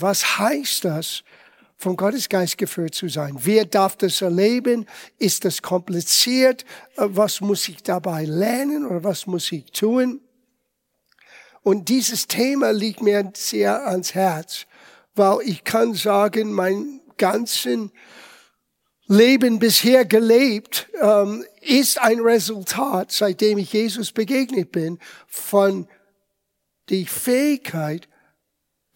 Was heißt das, vom Gottesgeist geführt zu sein? Wer darf das erleben? Ist das kompliziert? Äh, was muss ich dabei lernen oder was muss ich tun? Und dieses Thema liegt mir sehr ans Herz, weil ich kann sagen, mein ganzen Leben bisher gelebt ähm, ist ein Resultat, seitdem ich Jesus begegnet bin, von die Fähigkeit,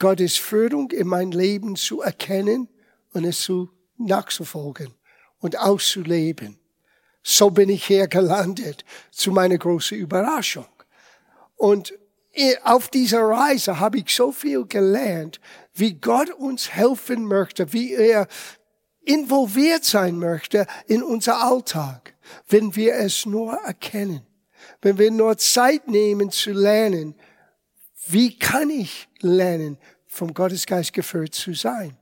Gottes Führung in mein Leben zu erkennen und es zu nachzufolgen und auszuleben. So bin ich hier gelandet, zu meiner großen Überraschung. Und auf dieser Reise habe ich so viel gelernt, wie Gott uns helfen möchte, wie er involviert sein möchte in unser Alltag, wenn wir es nur erkennen, wenn wir nur Zeit nehmen zu lernen, wie kann ich lernen, vom Gottesgeist geführt zu sein?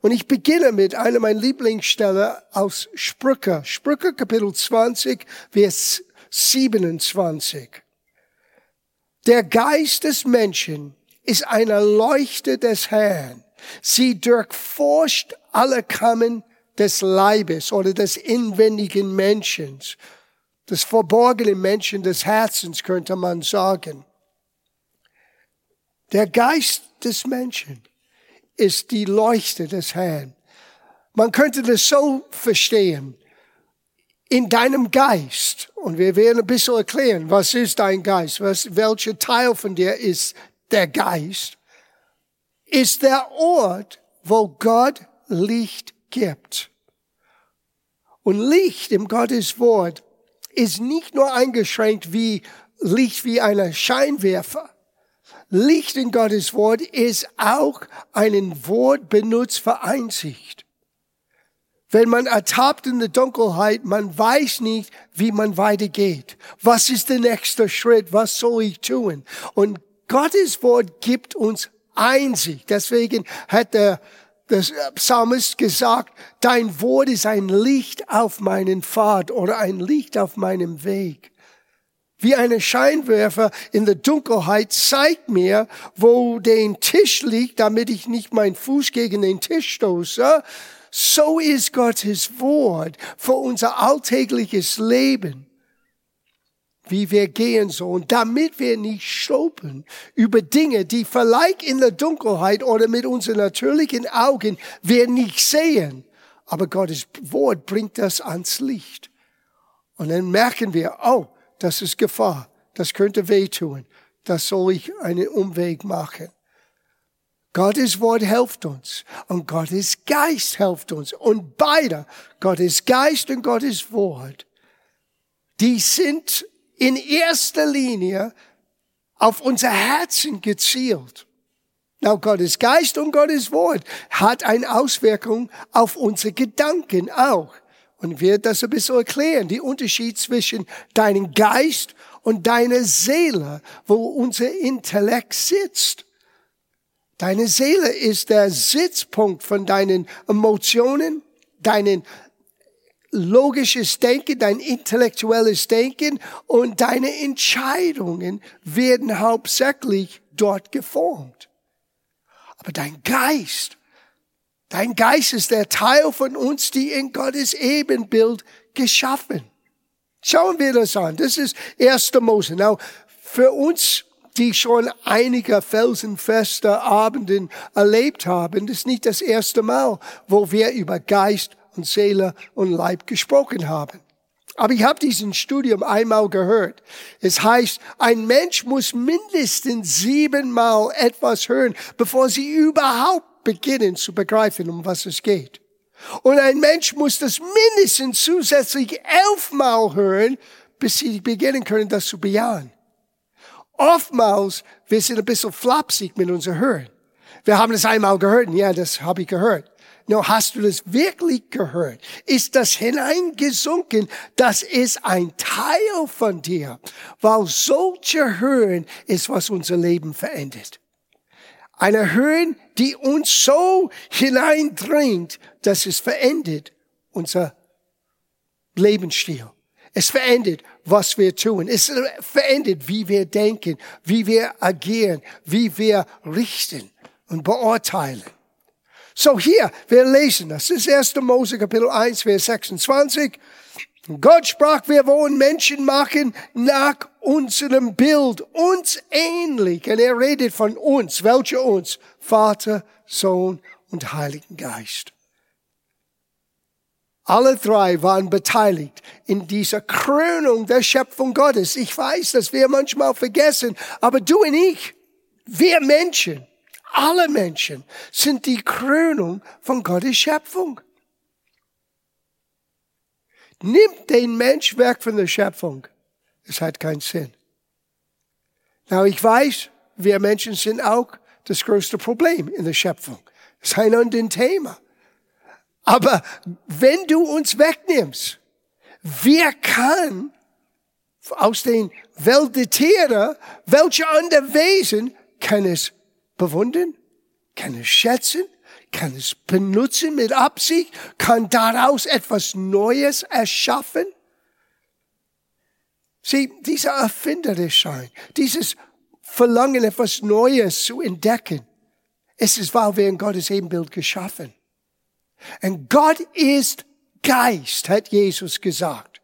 Und ich beginne mit einer meiner Lieblingsstelle aus Sprüche. Sprüche Kapitel 20, Vers 27. Der Geist des Menschen ist eine Leuchte des Herrn. Sie durchforscht alle Kammen des Leibes oder des inwendigen Menschen, des verborgenen Menschen des Herzens, könnte man sagen. Der Geist des Menschen ist die Leuchte des Herrn. Man könnte das so verstehen. In deinem Geist, und wir werden ein bisschen erklären, was ist dein Geist, was, welcher Teil von dir ist der Geist, ist der Ort, wo Gott Licht gibt. Und Licht im Gottes Wort ist nicht nur eingeschränkt wie Licht wie eine Scheinwerfer, Licht in Gottes Wort ist auch ein Wort benutzt für Einsicht. Wenn man ertappt in der Dunkelheit, man weiß nicht, wie man weitergeht. Was ist der nächste Schritt? Was soll ich tun? Und Gottes Wort gibt uns Einsicht. Deswegen hat der, der Psalmist gesagt, dein Wort ist ein Licht auf meinen Pfad oder ein Licht auf meinem Weg wie eine Scheinwerfer in der Dunkelheit zeigt mir, wo der Tisch liegt, damit ich nicht meinen Fuß gegen den Tisch stoße. So ist Gottes Wort für unser alltägliches Leben, wie wir gehen sollen, damit wir nicht schluppen über Dinge, die vielleicht in der Dunkelheit oder mit unseren natürlichen Augen wir nicht sehen. Aber Gottes Wort bringt das ans Licht. Und dann merken wir, oh, das ist Gefahr, das könnte wehtun, das soll ich einen Umweg machen. Gottes Wort hilft uns und Gottes Geist hilft uns. Und beide, Gottes Geist und Gottes Wort, die sind in erster Linie auf unser Herzen gezielt. Now, Gottes Geist und Gottes Wort hat eine Auswirkung auf unsere Gedanken auch. Und wir das ein bisschen erklären, die Unterschied zwischen deinem Geist und deiner Seele, wo unser Intellekt sitzt. Deine Seele ist der Sitzpunkt von deinen Emotionen, deinen logisches Denken, dein intellektuelles Denken und deine Entscheidungen werden hauptsächlich dort geformt. Aber dein Geist Dein Geist ist der Teil von uns, die in Gottes Ebenbild geschaffen. Schauen wir das an. Das ist 1. Mose. Now, für uns, die schon einige felsenfeste Abenden erlebt haben, das ist nicht das erste Mal, wo wir über Geist und Seele und Leib gesprochen haben. Aber ich habe diesen Studium einmal gehört. Es heißt, ein Mensch muss mindestens siebenmal etwas hören, bevor sie überhaupt beginnen zu begreifen, um was es geht. Und ein Mensch muss das mindestens zusätzlich elfmal hören, bis sie beginnen können, das zu bejahen. Oftmals, wir sind ein bisschen flapsig mit unserem Hören. Wir haben das einmal gehört, ja, das habe ich gehört. No, hast du das wirklich gehört? Ist das hineingesunken? Das ist ein Teil von dir. Weil solche Hören ist, was unser Leben verändert. Eine Hören, die uns so hineindringt, dass es verändert unser Lebensstil. Es verändert, was wir tun. Es verändert, wie wir denken, wie wir agieren, wie wir richten. und beurteilen. So hier, wir lesen, das ist 1. Mose Kapitel 1, Vers 26. Gott sprach, wir wollen Menschen machen nach unserem Bild, uns ähnlich. Und er redet von uns. Welche uns? Vater, Sohn und Heiligen Geist. Alle drei waren beteiligt in dieser Krönung der Schöpfung Gottes. Ich weiß, dass wir manchmal vergessen, aber du und ich, wir Menschen, alle Menschen sind die Krönung von Gottes Schöpfung. Nimmt den Mensch weg von der Schöpfung. Es hat keinen Sinn. Na, ich weiß, wir Menschen sind auch das größte Problem in der Schöpfung. Das ist ein anderes Thema. Aber wenn du uns wegnimmst, wer kann aus den Welt der Tiere, welche andere Wesen kann es bewundern, kann es schätzen, kann es benutzen mit Absicht, kann daraus etwas Neues erschaffen? Sieh, dieser Erfinderischsein, dieses Verlangen, etwas Neues zu entdecken, es ist, weil wir in Gottes Ebenbild geschaffen. Und Gott ist Geist, hat Jesus gesagt.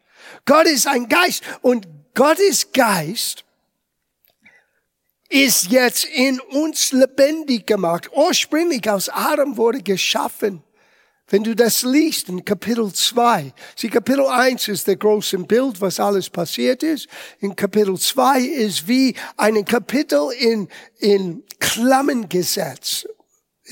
Gott ist ein Geist und Gottes Geist ist jetzt in uns lebendig gemacht. Ursprünglich aus Adam wurde geschaffen. Wenn du das liest in Kapitel 2, sie Kapitel 1 ist der große Bild, was alles passiert ist. In Kapitel 2 ist wie ein Kapitel in, in Klammengesetz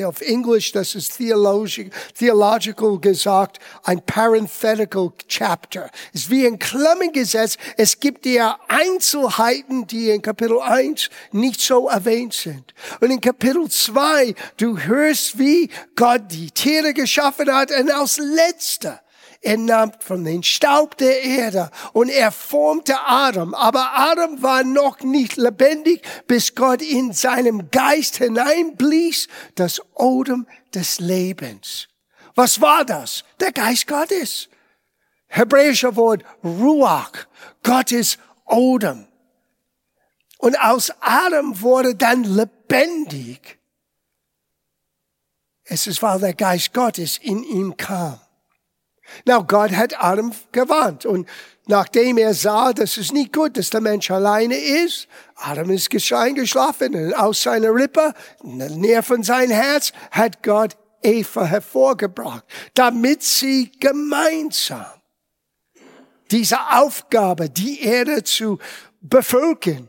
auf Englisch, das ist theological, gesagt, ein parenthetical chapter. Es ist wie ein Klammengesetz. Es gibt ja Einzelheiten, die in Kapitel 1 nicht so erwähnt sind. Und in Kapitel 2, du hörst, wie Gott die Tiere geschaffen hat und als letzter er nahm von den Staub der Erde und er formte Adam. Aber Adam war noch nicht lebendig, bis Gott in seinem Geist hineinblies, das Odem des Lebens. Was war das? Der Geist Gottes. Hebräischer Wort Ruach, Gottes Odem. Und aus Adam wurde dann lebendig. Es ist, weil der Geist Gottes in ihm kam. Now, Gott hat Adam gewarnt. Und nachdem er sah, dass es nicht gut, dass der Mensch alleine ist, Adam ist eingeschlafen und aus seiner Rippe, näher von seinem Herz, hat Gott Eva hervorgebracht, damit sie gemeinsam diese Aufgabe, die Erde zu bevölkern,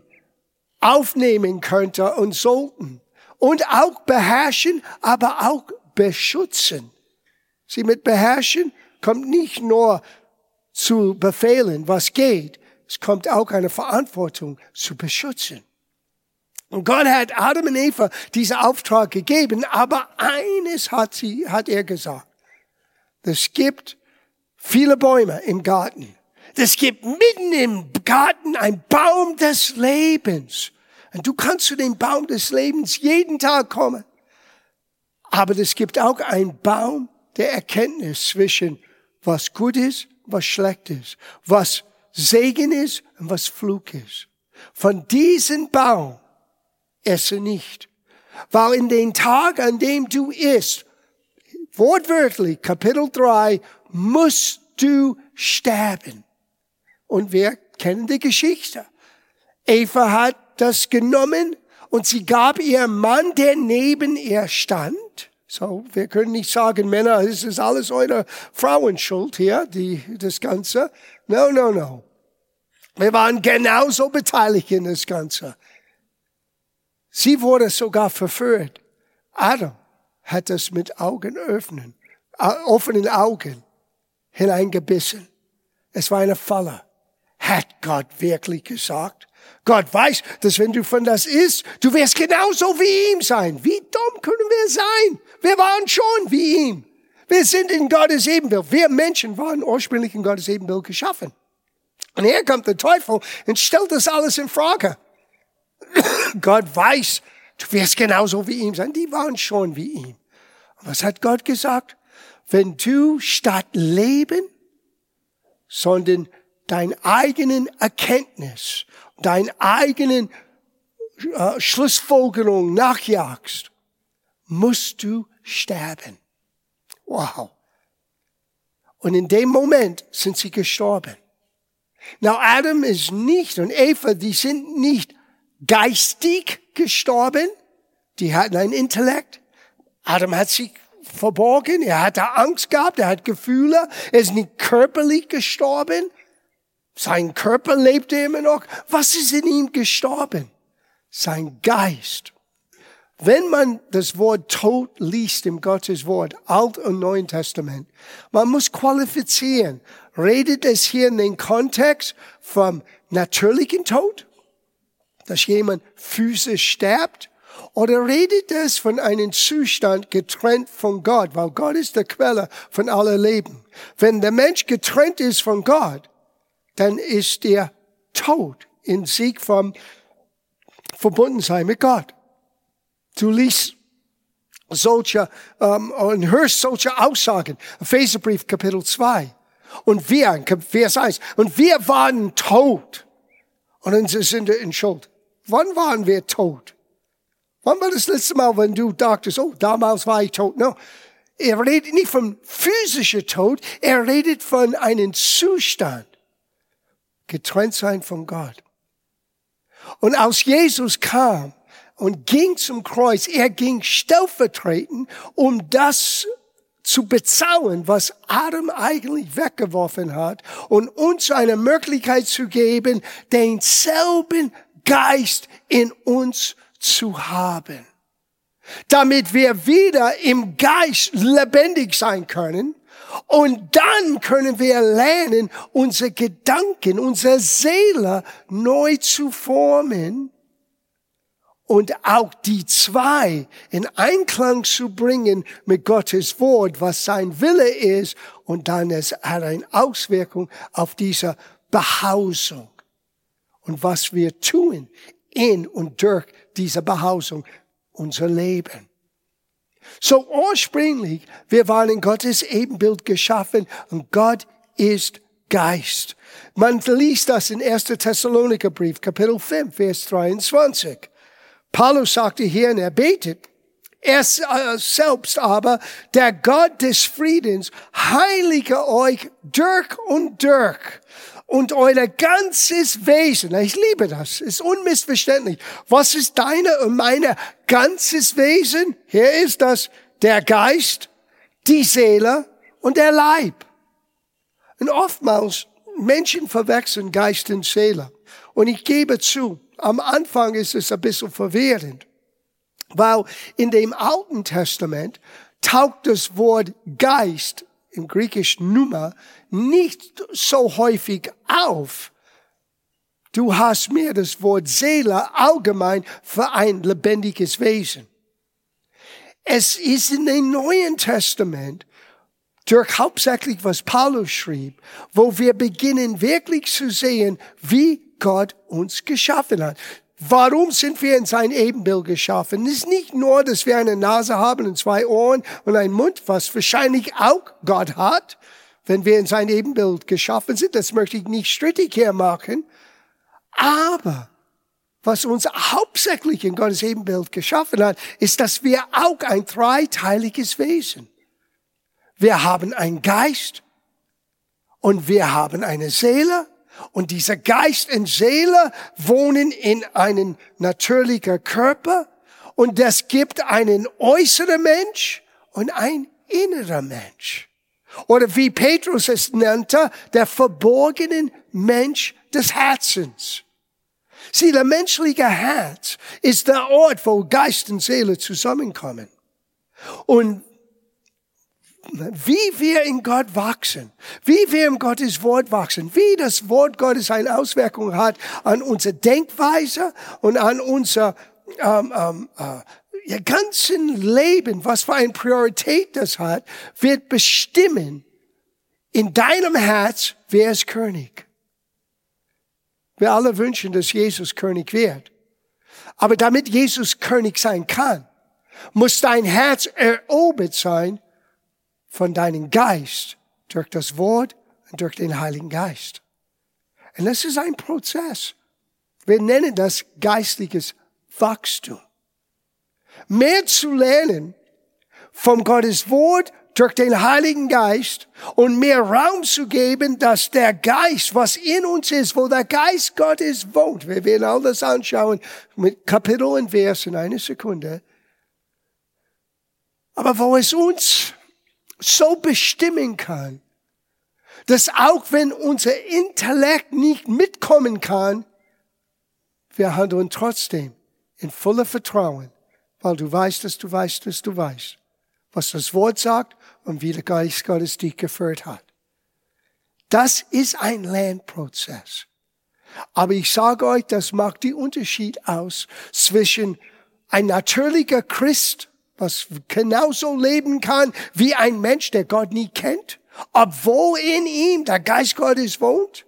aufnehmen könnte und sollten. Und auch beherrschen, aber auch beschützen. Sie mit beherrschen kommt nicht nur zu befehlen, was geht, es kommt auch eine Verantwortung zu beschützen. Und Gott hat Adam und Eva diesen Auftrag gegeben, aber eines hat sie, hat er gesagt. Es gibt viele Bäume im Garten. Es gibt mitten im Garten ein Baum des Lebens. Und du kannst zu dem Baum des Lebens jeden Tag kommen. Aber es gibt auch einen Baum der Erkenntnis zwischen was gut ist, was schlecht ist, was Segen ist und was Flug ist. Von diesem Baum esse nicht, weil in den Tag, an dem du isst, wortwörtlich, Kapitel 3, musst du sterben. Und wir kennen die Geschichte. Eva hat das genommen und sie gab ihrem Mann, der neben ihr stand, so, wir können nicht sagen, Männer, es ist alles eure Frauenschuld hier, die, das Ganze. No, no, no. Wir waren genauso beteiligt in das Ganze. Sie wurde sogar verführt. Adam hat es mit Augen öffnen, offenen Augen hineingebissen. Es war eine Falle. Hat Gott wirklich gesagt? Gott weiß, dass wenn du von das isst, du wirst genauso wie ihm sein. Wie dumm können wir sein? Wir waren schon wie ihm. Wir sind in Gottes Ebenbild. Wir Menschen waren ursprünglich in Gottes Ebenbild geschaffen. Und hier kommt der Teufel und stellt das alles in Frage. Gott weiß, du wirst genauso wie ihm sein. Die waren schon wie ihm. Was hat Gott gesagt? Wenn du statt Leben, sondern dein eigenen Erkenntnis, dein eigenen äh, Schlussfolgerung nachjagst, musst du sterben. Wow. Und in dem Moment sind sie gestorben. Now Adam ist nicht und Eva, die sind nicht geistig gestorben. Die hatten ein Intellekt. Adam hat sich verborgen. Er hatte Angst gehabt. Er hat Gefühle. Er ist nicht körperlich gestorben. Sein Körper lebte immer noch. Was ist in ihm gestorben? Sein Geist. Wenn man das Wort Tod liest im Gottes Wort, Alt und Neuen Testament, man muss qualifizieren. Redet es hier in den Kontext vom natürlichen Tod, dass jemand physisch sterbt, oder redet es von einem Zustand getrennt von Gott, weil Gott ist der Quelle von aller Leben. Wenn der Mensch getrennt ist von Gott, dann ist er tot in Sieg vom Verbundensein mit Gott. Du liest solche ähm, und hörst solche Aussagen. Epheserbrief Kapitel 2. Und wir, Vers 1, und wir waren tot. Und sind wir in Schuld. Wann waren wir tot? Wann war das letzte Mal, wenn du dachtest, oh, damals war ich tot? No. Er redet nicht von physischer Tod, er redet von einem Zustand. Getrennt sein von Gott. Und als Jesus kam, und ging zum Kreuz. Er ging stellvertretend, um das zu bezahlen, was Adam eigentlich weggeworfen hat und uns eine Möglichkeit zu geben, denselben Geist in uns zu haben. Damit wir wieder im Geist lebendig sein können und dann können wir lernen, unsere Gedanken, unsere Seele neu zu formen und auch die zwei in Einklang zu bringen mit Gottes Wort, was sein Wille ist, und dann es hat eine Auswirkung auf diese Behausung und was wir tun in und durch diese Behausung, unser Leben. So ursprünglich, wir waren in Gottes Ebenbild geschaffen und Gott ist Geist. Man liest das in 1. Thessaloniker Brief, Kapitel 5, Vers 23. Paulus sagte hier, und er betet, er äh, selbst aber, der Gott des Friedens, heilige euch durch und durch und euer ganzes Wesen. Ich liebe das, ist unmissverständlich. Was ist deine und meine ganzes Wesen? Hier ist das der Geist, die Seele und der Leib. Und oftmals Menschen verwechseln Geist und Seele. Und ich gebe zu, am Anfang ist es ein bisschen verwirrend, weil in dem Alten Testament taucht das Wort Geist im griechischen Nummer nicht so häufig auf. Du hast mir das Wort Seele allgemein für ein lebendiges Wesen. Es ist in dem Neuen Testament durch hauptsächlich was Paulus schrieb, wo wir beginnen wirklich zu sehen, wie Gott uns geschaffen hat. Warum sind wir in sein Ebenbild geschaffen? Es ist nicht nur, dass wir eine Nase haben und zwei Ohren und einen Mund, was wahrscheinlich auch Gott hat, wenn wir in sein Ebenbild geschaffen sind. Das möchte ich nicht strittig hier machen. Aber was uns hauptsächlich in Gottes Ebenbild geschaffen hat, ist, dass wir auch ein dreiteiliges Wesen. Wir haben einen Geist und wir haben eine Seele und dieser Geist und Seele wohnen in einem natürlichen Körper und das gibt einen äußeren Mensch und ein innerer Mensch. Oder wie Petrus es nannte, der verborgenen Mensch des Herzens. Sieh, der menschliche Herz ist der Ort, wo Geist und Seele zusammenkommen. Und wie wir in Gott wachsen, wie wir im Gottes Wort wachsen, wie das Wort Gottes eine Auswirkung hat an unsere Denkweise und an unser ähm, ähm, äh, ganzen Leben, was für eine Priorität das hat, wird bestimmen in deinem Herz, wer ist König. Wir alle wünschen, dass Jesus König wird. Aber damit Jesus König sein kann, muss dein Herz erobert sein von deinem Geist durch das Wort und durch den Heiligen Geist. Und das ist ein Prozess. Wir nennen das geistliches Wachstum. Mehr zu lernen vom Gottes Wort durch den Heiligen Geist und mehr Raum zu geben, dass der Geist, was in uns ist, wo der Geist Gottes wohnt, wir werden all das anschauen mit Kapitel und Vers in einer Sekunde, aber wo es uns so bestimmen kann, dass auch wenn unser Intellekt nicht mitkommen kann, wir handeln trotzdem in voller Vertrauen, weil du weißt, dass du weißt, dass du weißt, was das Wort sagt und wie der Geist Gottes dich geführt hat. Das ist ein Lernprozess. Aber ich sage euch, das macht den Unterschied aus zwischen ein natürlicher Christ, was genauso leben kann wie ein Mensch, der Gott nie kennt, obwohl in ihm der Geist Gottes wohnt,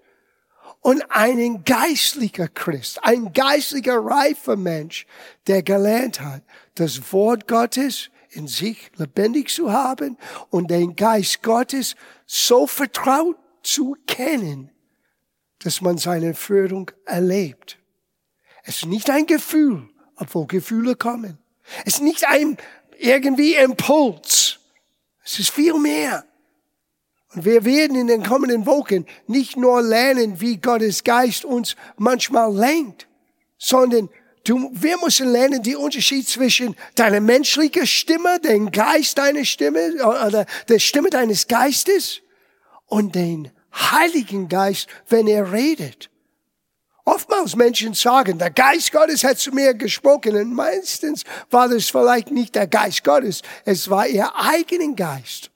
und einen geistlicher Christ, ein geistlicher reifer Mensch, der gelernt hat, das Wort Gottes in sich lebendig zu haben und den Geist Gottes so vertraut zu kennen, dass man seine Führung erlebt. Es ist nicht ein Gefühl, obwohl Gefühle kommen. Es ist nicht ein irgendwie Impuls. Es ist viel mehr. Und wir werden in den kommenden Wochen nicht nur lernen, wie Gottes Geist uns manchmal lenkt, sondern du, wir müssen lernen, die Unterschied zwischen deiner menschlichen Stimme, dem Geist deiner Stimme, oder der Stimme deines Geistes und den Heiligen Geist, wenn er redet. Oftmals Menschen sagen, der Geist Gottes hat zu mir gesprochen und meistens war das vielleicht nicht der Geist Gottes, es war ihr eigenen Geist.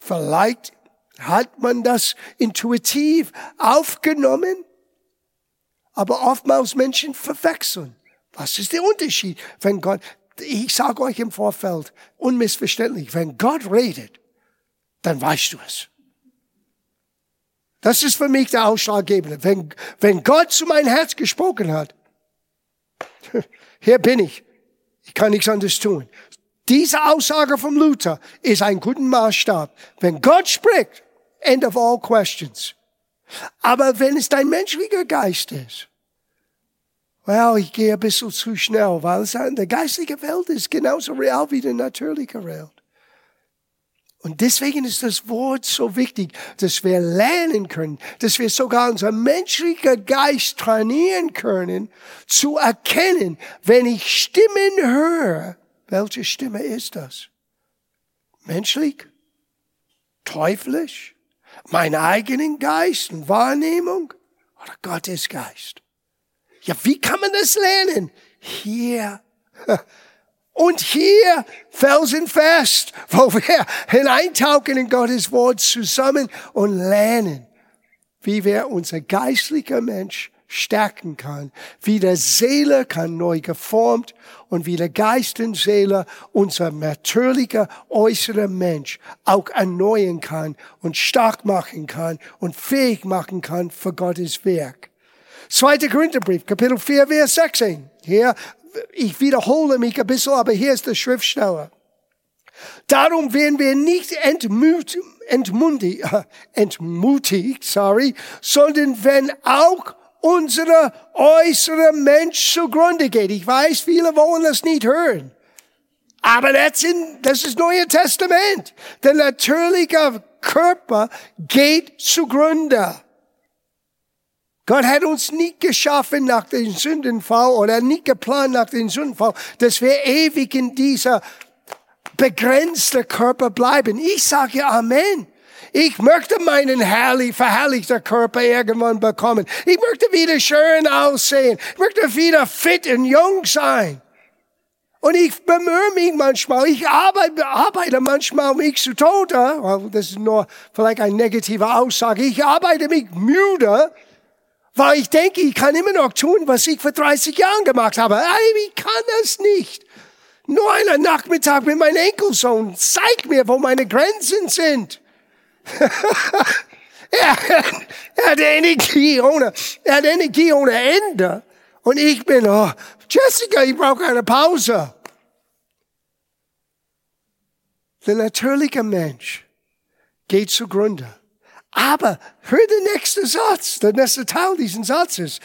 Vielleicht hat man das intuitiv aufgenommen, aber oftmals Menschen verwechseln. Was ist der Unterschied, wenn Gott, ich sage euch im Vorfeld, unmissverständlich, wenn Gott redet, dann weißt du es. Das ist für mich der Ausschlaggebende. Wenn, wenn Gott zu meinem Herz gesprochen hat, hier bin ich. Ich kann nichts anderes tun. Diese Aussage vom Luther ist ein guter Maßstab. Wenn Gott spricht, end of all questions. Aber wenn es dein menschlicher Geist ist, well, ich gehe ein bisschen zu schnell, weil es in der geistliche Welt ist genauso real wie die natürliche Welt. Und deswegen ist das Wort so wichtig, dass wir lernen können, dass wir sogar unser menschlicher Geist trainieren können, zu erkennen, wenn ich Stimmen höre, welche Stimme ist das? Menschlich? Teuflisch? Mein eigenen Geist und Wahrnehmung? Oder Gottes Geist? Ja, wie kann man das lernen? Hier. Und hier felsenfest, wo wir hineintauchen in Gottes Wort zusammen und lernen, wie wir unser geistlicher Mensch stärken kann, wie der Seele kann neu geformt und wie der Geist und Seele unser natürlicher äußerer Mensch auch erneuern kann und stark machen kann und fähig machen kann für Gottes Werk. Zweiter Korintherbrief, Kapitel 4, Vers 16. Hier, ich wiederhole mich ein bisschen, aber hier ist der Schriftsteller. Darum werden wir nicht entmutigt, entmutigt, entmutigt, sorry, sondern wenn auch unsere äußere Mensch zugrunde geht. Ich weiß, viele wollen das nicht hören. Aber das, in, das ist Neue Testament. Der natürliche Körper geht zugrunde. Gott hat uns nicht geschaffen nach dem Sündenfall oder nicht geplant nach dem Sündenfall, dass wir ewig in dieser begrenzten Körper bleiben. Ich sage Amen. Ich möchte meinen herrlich, verherrlichter Körper irgendwann bekommen. Ich möchte wieder schön aussehen. Ich möchte wieder fit und jung sein. Und ich bemühe mich manchmal, ich arbeite, arbeite manchmal mich zu Tode. Das ist nur vielleicht eine negative Aussage. Ich arbeite mich müde, weil ich denke, ich kann immer noch tun, was ich vor 30 Jahren gemacht habe. Ich kann das nicht. Nur einen Nachmittag mit meinem Enkelsohn zeigt mir, wo meine Grenzen sind. er, hat Energie ohne, er hat Energie ohne Ende. Und ich bin, oh, Jessica, ich brauche eine Pause. Der natürliche Mensch geht zugrunde. Aber hör den nächsten Satz, der nächste Teil dieses Satzes.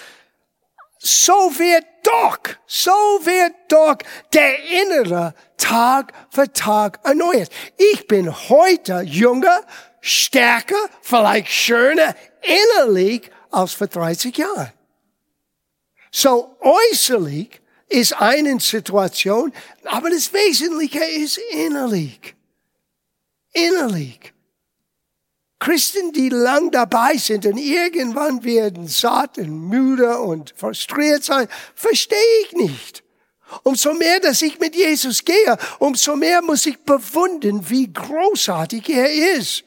So wird doch, so wird doch der innere Tag für Tag erneuert. Ich bin heute jünger, stärker, vielleicht schöner innerlich als vor 30 Jahren. So äußerlich ist eine Situation, aber das Wesentliche ist innerlich. Innerlich. Christen, die lang dabei sind und irgendwann werden satt und müde und frustriert sein, verstehe ich nicht. Umso mehr, dass ich mit Jesus gehe, umso mehr muss ich bewundern, wie großartig er ist.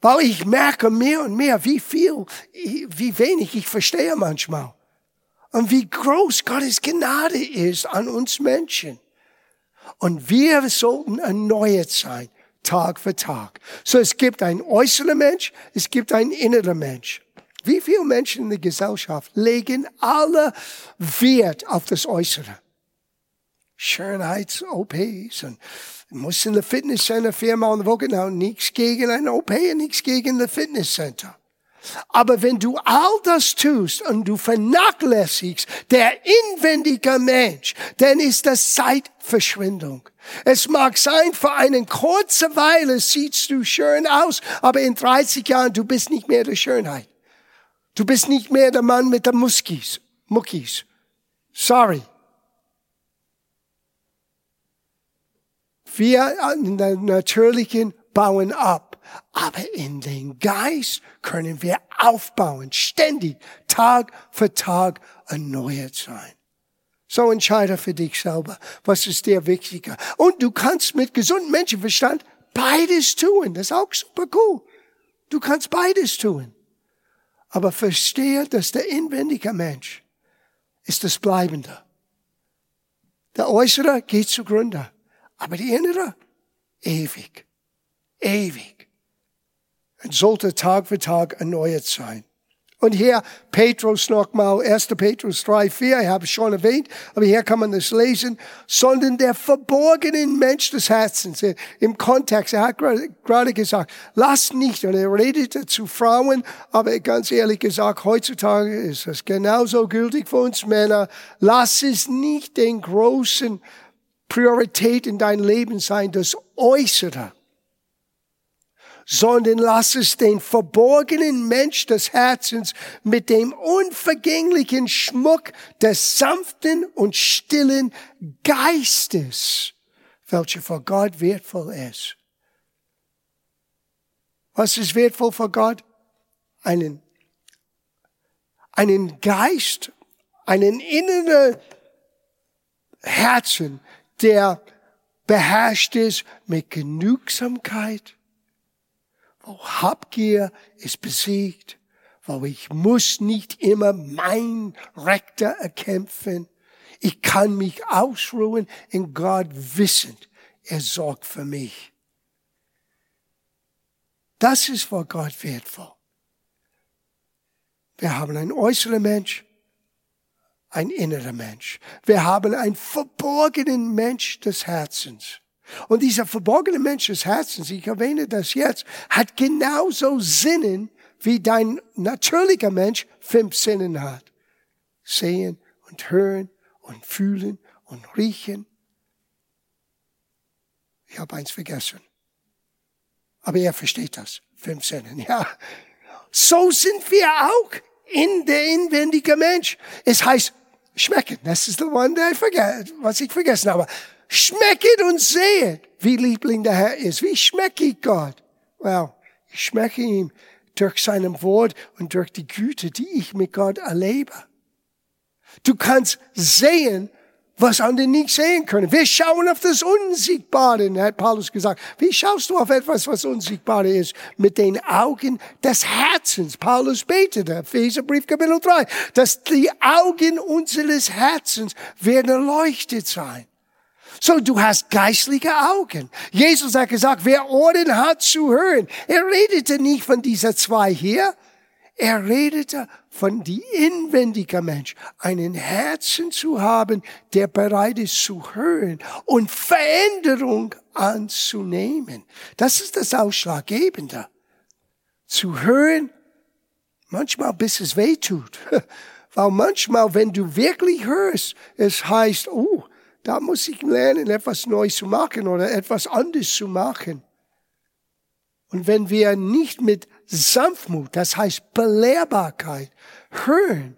Weil ich merke mehr und mehr, wie viel, wie wenig ich verstehe manchmal. Und wie groß Gottes Gnade ist an uns Menschen. Und wir sollten erneuert sein. Tag für Tag. So es gibt ein äußerer Mensch, es gibt ein innerer Mensch. Wie viele Menschen in der Gesellschaft legen alle Wert auf das Äußere? Schönheits-OPs und muss in der Fitnesscenter viermal in der Woche, nichts gegen ein OP, nichts gegen das Fitnesscenter. Aber wenn du all das tust und du vernachlässigst der inwendige Mensch, dann ist das Zeitverschwendung. Es mag sein, für eine kurze Weile siehst du schön aus, aber in 30 Jahren, du bist nicht mehr der Schönheit. Du bist nicht mehr der Mann mit den Muskis, Muckis. Sorry. Wir in der natürlichen bauen ab. Aber in den Geist können wir aufbauen, ständig, Tag für Tag erneuert sein. So entscheide für dich selber, was ist dir wichtiger. Und du kannst mit gesundem Menschenverstand beides tun. Das ist auch super cool. Du kannst beides tun. Aber verstehe, dass der inwendige Mensch ist das Bleibende. Der Äußere geht zugrunde, aber die Innere ewig, ewig und sollte Tag für Tag erneuert sein. Und hier Petrus nochmal, 1. Petrus 3, 4, ich habe es schon erwähnt, aber hier kann man das lesen, sondern der verborgene Mensch des Herzens, im Kontext, er hat gerade gesagt, lass nicht, und er redete zu Frauen, aber ganz ehrlich gesagt, heutzutage ist das genauso gültig für uns Männer, lass es nicht den großen Priorität in dein Leben sein, das Äußere sondern lass es den verborgenen Mensch des Herzens mit dem unvergänglichen Schmuck des sanften und stillen Geistes, welcher vor Gott wertvoll ist. Was ist wertvoll vor Gott? Einen, einen Geist, einen inneren Herzen, der beherrscht ist mit Genügsamkeit, Oh, Habgier ist besiegt, weil ich muss nicht immer mein Rechter erkämpfen. Ich kann mich ausruhen in Gott wissend, er sorgt für mich. Das ist vor Gott wertvoll. Wir haben einen äußeren Mensch, ein innerer Mensch. Wir haben einen verborgenen Mensch des Herzens. Und dieser verborgene Mensch des Herzens, ich erwähne das jetzt, hat genauso Sinnen, wie dein natürlicher Mensch fünf Sinnen hat. Sehen und hören und fühlen und riechen. Ich habe eins vergessen. Aber er versteht das. Fünf Sinnen, ja. So sind wir auch in der inwendige Mensch. Es heißt schmecken. Das ist der one, der vergesse, was ich vergessen habe. Schmecket und sehet, wie liebling der Herr ist. Wie schmecke ich Gott? Well, ich schmecke ihm durch seinem Wort und durch die Güte, die ich mit Gott erlebe. Du kannst sehen, was andere nicht sehen können. Wir schauen auf das Unsichtbare, hat Paulus gesagt. Wie schaust du auf etwas, was unsichtbar ist? Mit den Augen des Herzens. Paulus betete, Epheserbrief Kapitel 3, dass die Augen unseres Herzens werden erleuchtet sein. So, du hast geistliche Augen. Jesus hat gesagt, wer Ohren hat zu hören. Er redete nicht von dieser zwei hier. Er redete von die inwendige Mensch, einen Herzen zu haben, der bereit ist zu hören und Veränderung anzunehmen. Das ist das Ausschlaggebende. Zu hören, manchmal bis es weh tut. Weil manchmal, wenn du wirklich hörst, es heißt, oh, da muss ich lernen, etwas Neues zu machen oder etwas anderes zu machen. Und wenn wir nicht mit Sanftmut, das heißt Belehrbarkeit, hören,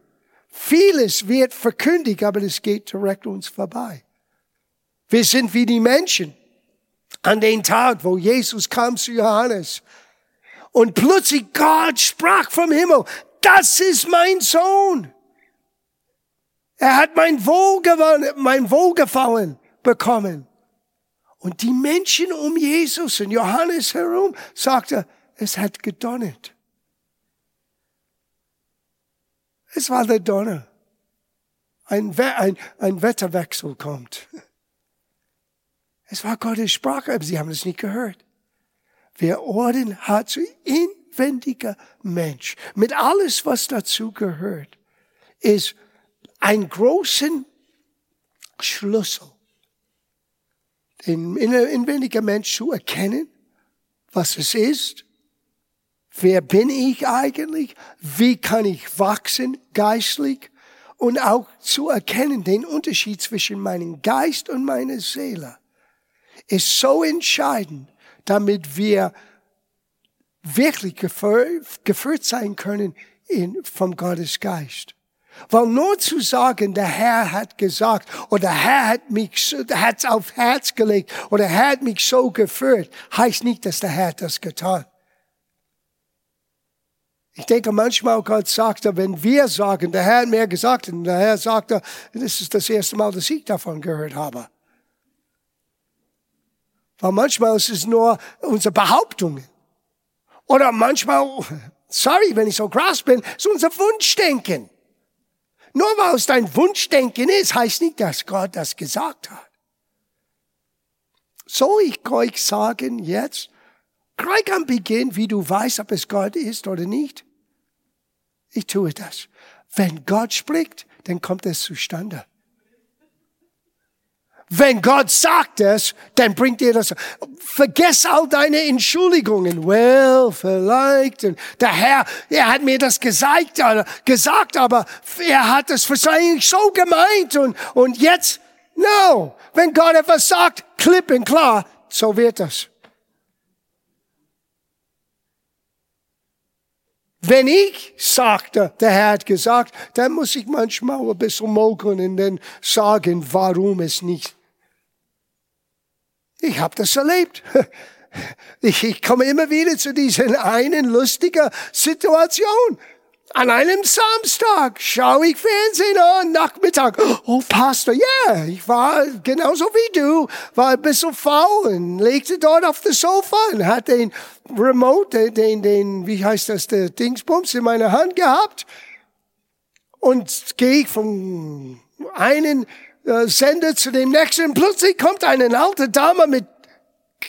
vieles wird verkündigt, aber es geht direkt uns vorbei. Wir sind wie die Menschen an den Tag, wo Jesus kam zu Johannes. Und plötzlich Gott sprach vom Himmel, das ist mein Sohn. Er hat mein Wohlgefallen, mein Wohlgefallen bekommen. Und die Menschen um Jesus und Johannes herum sagte, es hat gedonnert. Es war der Donner. Ein, ein, ein Wetterwechsel kommt. Es war Gottes Sprache, aber sie haben es nicht gehört. Wer Orden hat, so inwendiger Mensch, mit alles, was dazu gehört, ist ein großen Schlüssel, den inwendiger Mensch zu erkennen, was es ist, wer bin ich eigentlich, wie kann ich wachsen geistlich? Und auch zu erkennen den Unterschied zwischen meinem Geist und meiner Seele ist so entscheidend, damit wir wirklich geführt sein können in, vom Gottes Geist. Weil nur zu sagen, der Herr hat gesagt, oder der Herr hat mich, hat's auf Herz gelegt, oder der Herr hat mich so geführt, heißt nicht, dass der Herr das getan. Ich denke manchmal, Gott sagte, wenn wir sagen, der Herr hat mir gesagt, und der Herr sagte, das ist das erste Mal, dass ich davon gehört habe. Weil manchmal ist es nur unsere Behauptungen. Oder manchmal, sorry, wenn ich so krass bin, ist unser Wunschdenken. Nur weil es dein Wunschdenken ist, heißt nicht, dass Gott das gesagt hat. Soll ich euch sagen jetzt, gleich am Beginn, wie du weißt, ob es Gott ist oder nicht? Ich tue das. Wenn Gott spricht, dann kommt es zustande. Wenn Gott sagt es, dann bringt dir das. Vergess all deine Entschuldigungen. Well, vielleicht. Und der Herr, er hat mir das gesagt, oder gesagt, aber er hat es wahrscheinlich so gemeint. Und, und jetzt, no. Wenn Gott etwas sagt, klipp und klar, so wird das. Wenn ich sagte, der Herr hat gesagt, dann muss ich manchmal ein bisschen mogeln und dann sagen, warum es nicht ich habe das erlebt. Ich, ich komme immer wieder zu dieser einen lustigen Situation. An einem Samstag schaue ich Fernsehen an, Nachmittag. Oh, Pastor, ja, yeah, ich war genauso wie du, war ein bisschen faul und legte dort auf das Sofa und hat den Remote, den, den, wie heißt das, der Dingsbums in meiner Hand gehabt. Und gehe ich vom einen Sender zu dem nächsten. Plötzlich kommt eine alte Dame mit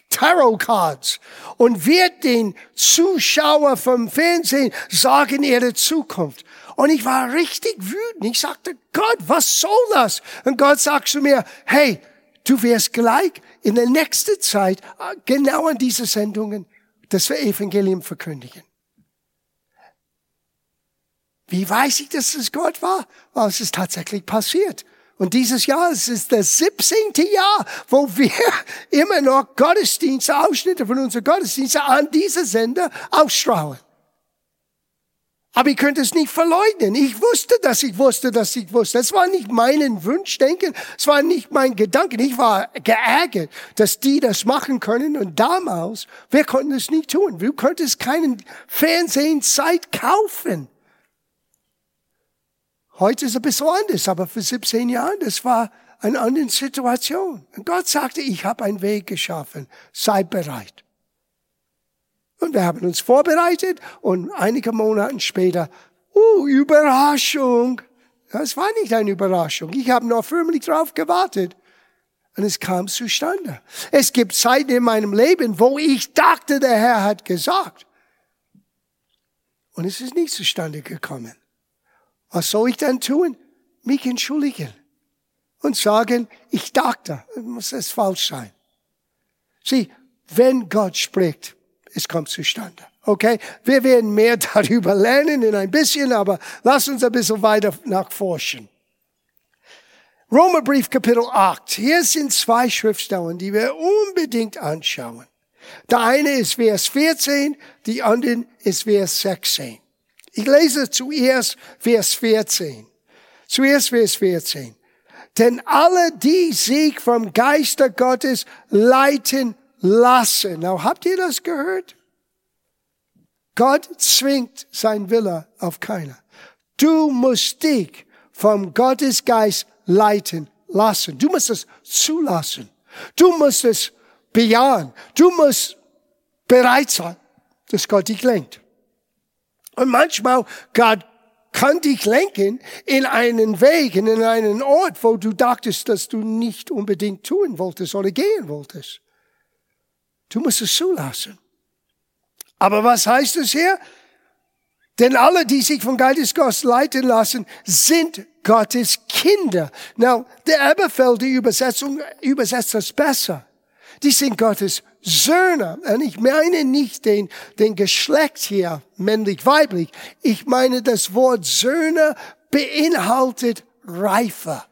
Tarot-Cards und wird den Zuschauer vom Fernsehen sagen ihre Zukunft. Und ich war richtig wütend. Ich sagte, Gott, was soll das? Und Gott sagt zu mir, hey, du wirst gleich in der nächsten Zeit äh, genau an diese Sendungen das Evangelium verkündigen. Wie weiß ich, dass es Gott war? Weil es ist tatsächlich passiert. Und dieses Jahr, es ist das 17. Jahr, wo wir immer noch Gottesdienste, Ausschnitte von unseren Gottesdiensten an diese Sender ausstrahlen. Aber ich könnte es nicht verleugnen. Ich wusste, dass ich wusste, dass ich wusste. Es war nicht mein Wunschdenken, es war nicht mein Gedanken. Ich war geärgert, dass die das machen können. Und damals, wir konnten es nicht tun. Du konntest keinen Fernsehzeit kaufen. Heute ist es ein bisschen anders, aber für 17 Jahre, das war eine andere Situation. Und Gott sagte, ich habe einen Weg geschaffen, sei bereit. Und wir haben uns vorbereitet und einige Monate später, uh, Überraschung. Das war nicht eine Überraschung. Ich habe noch förmlich drauf gewartet. Und es kam zustande. Es gibt Zeiten in meinem Leben, wo ich dachte, der Herr hat gesagt. Und es ist nicht zustande gekommen. Was soll ich dann tun? Mich entschuldigen und sagen, ich dachte, muss es falsch sein. Sieh, wenn Gott spricht, es kommt zustande. Okay? Wir werden mehr darüber lernen in ein bisschen, aber lass uns ein bisschen weiter nachforschen. Romerbrief Kapitel 8. Hier sind zwei Schriftstellen, die wir unbedingt anschauen. Der eine ist Vers 14, die anderen ist Vers 16. Ich lese zuerst Vers 14. Zuerst Vers 14. Denn alle, die sich vom Geister Gottes leiten lassen. Now, habt ihr das gehört? Gott zwingt sein Wille auf keiner. Du musst dich vom Gottesgeist leiten lassen. Du musst es zulassen. Du musst es bejahen. Du musst bereit sein, dass Gott dich lenkt. Und manchmal, Gott kann dich lenken in einen Weg, in einen Ort, wo du dachtest, dass du nicht unbedingt tun wolltest oder gehen wolltest. Du musst es zulassen. Aber was heißt es hier? Denn alle, die sich von Geistesgott leiten lassen, sind Gottes Kinder. Now, der Elberfelder Übersetzung übersetzt das besser. Die sind Gottes Söhne. Und ich meine nicht den, den Geschlecht hier, männlich, weiblich. Ich meine, das Wort Söhne beinhaltet Reife.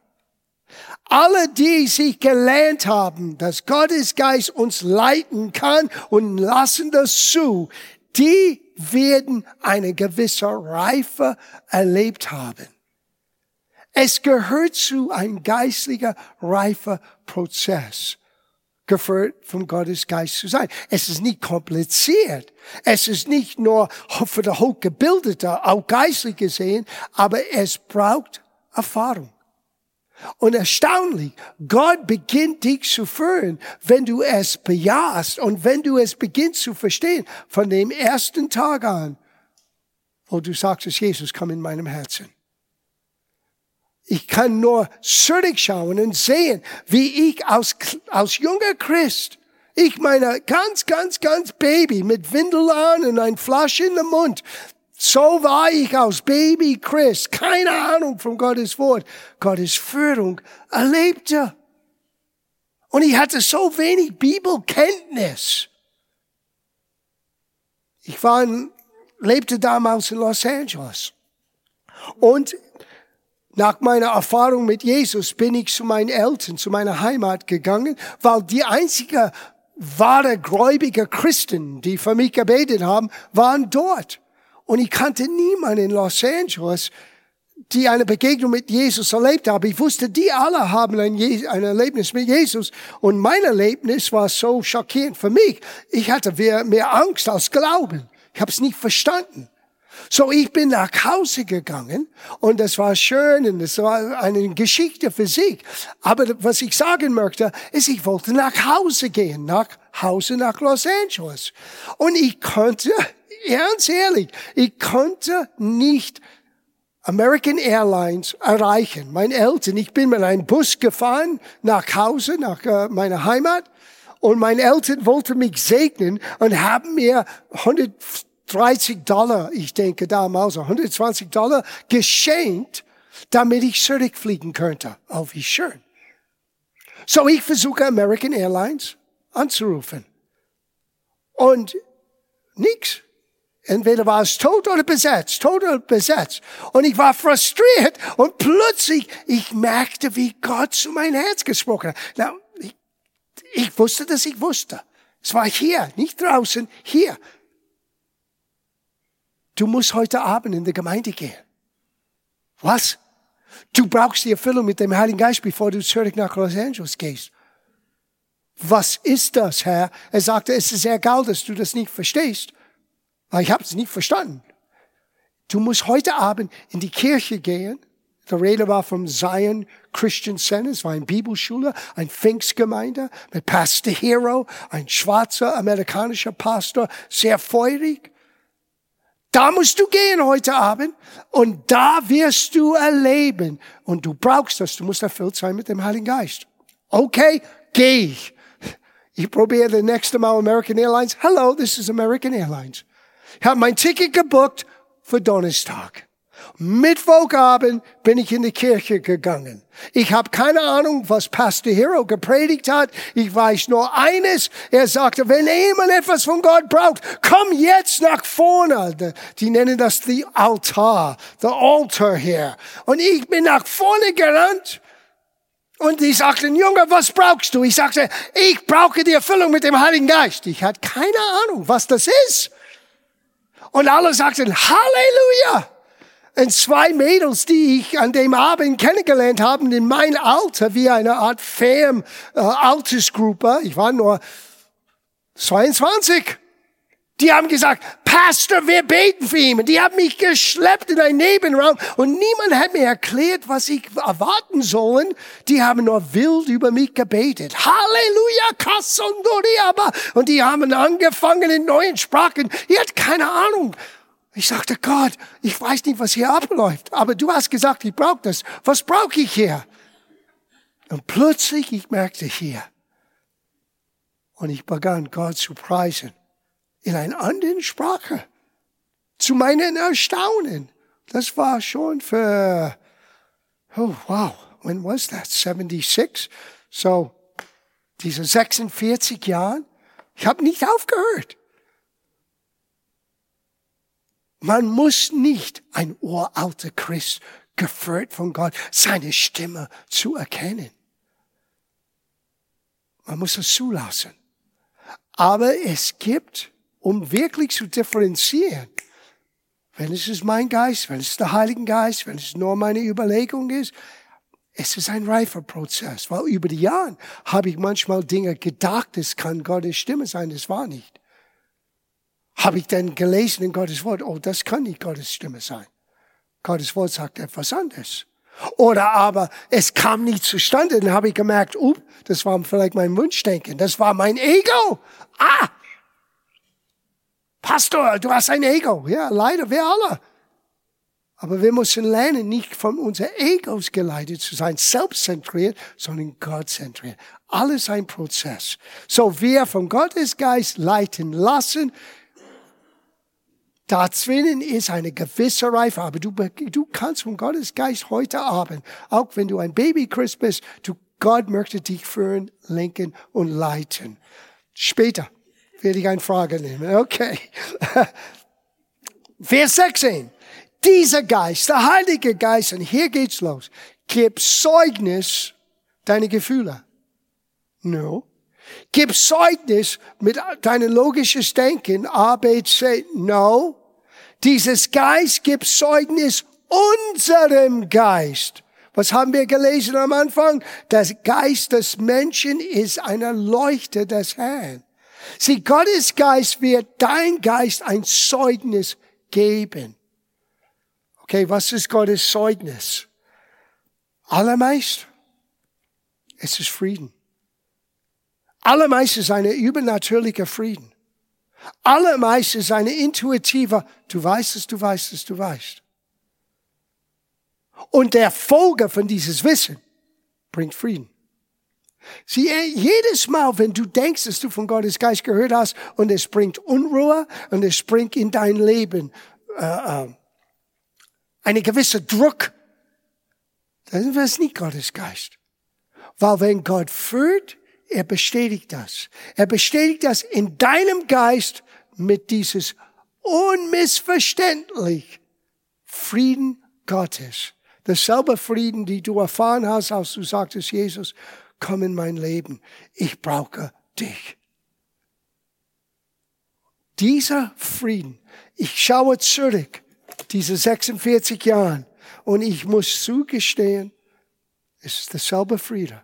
Alle, die sich gelernt haben, dass Gottes Geist uns leiten kann und lassen das zu, die werden eine gewisse Reife erlebt haben. Es gehört zu ein geistlicher reifer Geführt vom Gottes Geist zu sein. Es ist nicht kompliziert. Es ist nicht nur für die Hochgebildete, auch geistlich gesehen, aber es braucht Erfahrung. Und erstaunlich, Gott beginnt dich zu führen, wenn du es bejahst und wenn du es beginnst zu verstehen, von dem ersten Tag an, wo du sagst, Jesus, komm in meinem Herzen. Ich kann nur zurückschauen und sehen, wie ich als, als junger Christ, ich meine, ganz, ganz, ganz Baby mit Windel an und ein Flasch in den Mund, so war ich als Baby Christ, keine Ahnung von Gottes Wort, Gottes Führung erlebte. Und ich hatte so wenig Bibelkenntnis. Ich war in, lebte damals in Los Angeles. Und nach meiner Erfahrung mit Jesus bin ich zu meinen Eltern, zu meiner Heimat gegangen, weil die einzige wahre gläubige Christen, die für mich gebetet haben, waren dort. Und ich kannte niemanden in Los Angeles, die eine Begegnung mit Jesus erlebt haben. Ich wusste, die alle haben ein, ein Erlebnis mit Jesus. Und mein Erlebnis war so schockierend für mich. Ich hatte mehr, mehr Angst als Glauben. Ich habe es nicht verstanden. So, ich bin nach Hause gegangen und das war schön und es war eine Geschichte für sich. Aber was ich sagen möchte, ist, ich wollte nach Hause gehen, nach Hause nach Los Angeles. Und ich konnte, ganz ehrlich, ich konnte nicht American Airlines erreichen. Meine Eltern, ich bin mit einem Bus gefahren nach Hause, nach äh, meiner Heimat. Und meine Eltern wollten mich segnen und haben mir 100 30 Dollar, ich denke damals, 120 Dollar geschenkt, damit ich zurückfliegen könnte. Oh, wie schön. So, ich versuche American Airlines anzurufen. Und nix. Entweder war es tot oder besetzt, tot oder besetzt. Und ich war frustriert und plötzlich, ich merkte, wie Gott zu mein Herz gesprochen hat. Na, ich, ich wusste, dass ich wusste. Es war hier, nicht draußen, hier. Du musst heute Abend in die Gemeinde gehen. Was? Du brauchst die Erfüllung mit dem Heiligen Geist, bevor du zurück nach Los Angeles gehst. Was ist das, Herr? Er sagte, es ist egal, dass du das nicht verstehst. Weil ich habe es nicht verstanden. Du musst heute Abend in die Kirche gehen. Die Rede war vom Zion Christian Center. Es war eine Bibelschule, ein Pfingstgemeinde mit Pastor Hero, ein schwarzer amerikanischer Pastor, sehr feurig. Da musst du gehen heute Abend und da wirst du erleben. Und du brauchst das. Du musst erfüllt sein mit dem Heiligen Geist. Okay, geh ich. Ich probiere das nächste Mal American Airlines. Hello, this is American Airlines. Ich habe mein Ticket gebucht für Donnerstag. Mittwochabend bin ich in die Kirche gegangen. Ich habe keine Ahnung, was Pastor Hero gepredigt hat. Ich weiß nur eines. Er sagte, wenn jemand etwas von Gott braucht, komm jetzt nach vorne. Die nennen das die Altar, the altar hier. Und ich bin nach vorne gerannt. Und die sagten, Junge, was brauchst du? Ich sagte, ich brauche die Erfüllung mit dem Heiligen Geist. Ich hatte keine Ahnung, was das ist. Und alle sagten, Halleluja! Zwei Mädels, die ich an dem Abend kennengelernt habe, in mein Alter, wie eine Art Fam, äh, Altersgruppe, ich war nur 22, die haben gesagt, Pastor, wir beten für ihn. Und die haben mich geschleppt in einen Nebenraum und niemand hat mir erklärt, was ich erwarten sollen. Die haben nur wild über mich gebetet. Halleluja, Kassondoriaba. Und die haben angefangen in neuen Sprachen. Ihr habt keine Ahnung, ich sagte, Gott, ich weiß nicht, was hier abläuft, aber du hast gesagt, ich brauche das. Was brauche ich hier? Und plötzlich, ich merkte hier, und ich begann Gott zu preisen in einer anderen Sprache. Zu meinen Erstaunen. Das war schon für, oh wow, when was that? 76? So, diese 46 Jahren. Ich habe nicht aufgehört. Man muss nicht ein uralter Christ geführt von Gott, seine Stimme zu erkennen. Man muss es zulassen. Aber es gibt, um wirklich zu differenzieren, wenn es ist mein Geist, wenn es ist der Heilige Geist, wenn es nur meine Überlegung ist, es ist ein reifer Prozess, weil über die Jahre habe ich manchmal Dinge gedacht, es kann Gottes Stimme sein, das war nicht habe ich dann gelesen in Gottes Wort, oh, das kann nicht Gottes Stimme sein. Gottes Wort sagt etwas anderes. Oder aber es kam nicht zustande, dann habe ich gemerkt, uh, das war vielleicht mein Wunschdenken, das war mein Ego. Ah! Pastor, du hast ein Ego. Ja, leider, wir alle. Aber wir müssen lernen, nicht von unseren Egos geleitet zu sein, selbstzentriert, sondern gottzentriert. Alles ein Prozess. So wir von Gottes Geist leiten lassen, Dazwischen ist eine gewisse Reife, aber du, du kannst von Gottes Geist heute Abend, auch wenn du ein Baby-Christ bist, du, Gott möchte dich führen, lenken und leiten. Später werde ich eine Frage nehmen. Okay. Vers 16. Dieser Geist, der Heilige Geist, und hier geht's los, gibt Zeugnis deine Gefühle. No. Gib Zeugnis mit deinem logisches Denken, A, B, C. No. Dieses Geist gibt Zeugnis unserem Geist. Was haben wir gelesen am Anfang? Der Geist des Menschen ist eine Leuchte des Herrn. Sieh, Gottes Geist wird dein Geist ein Zeugnis geben. Okay, was ist Gottes Zeugnis? Allermeist, es ist Frieden. Allermeist ist eine übernatürliche Frieden. Allermeist ist eine intuitive, du weißt es, du weißt es, du weißt. Und der Folge von dieses Wissen bringt Frieden. Sieh, jedes Mal, wenn du denkst, dass du von Gottes Geist gehört hast und es bringt Unruhe und es bringt in dein Leben äh, äh, eine gewisse Druck, dann ist es nicht Gottes Geist. Weil wenn Gott führt, er bestätigt das. Er bestätigt das in deinem Geist mit dieses unmissverständlich Frieden Gottes. Dasselbe Frieden, die du erfahren hast, als du sagtest, Jesus, komm in mein Leben. Ich brauche dich. Dieser Frieden, ich schaue zurück, diese 46 Jahre, und ich muss zugestehen, es ist derselbe Friede,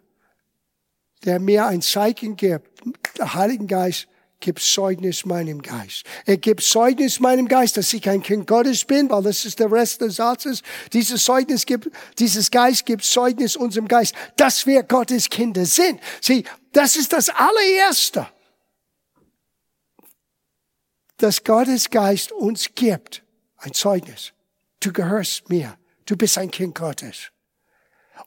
der mir ein Zeichen gibt, der Heilige Geist gibt Zeugnis meinem Geist. Er gibt Zeugnis meinem Geist, dass ich ein Kind Gottes bin, weil das ist der Rest des Satzes. Dieses Zeugnis gibt, dieses Geist gibt Zeugnis unserem Geist, dass wir Gottes Kinder sind. Sieh, das ist das allererste, dass Gottes Geist uns gibt. Ein Zeugnis. Du gehörst mir. Du bist ein Kind Gottes.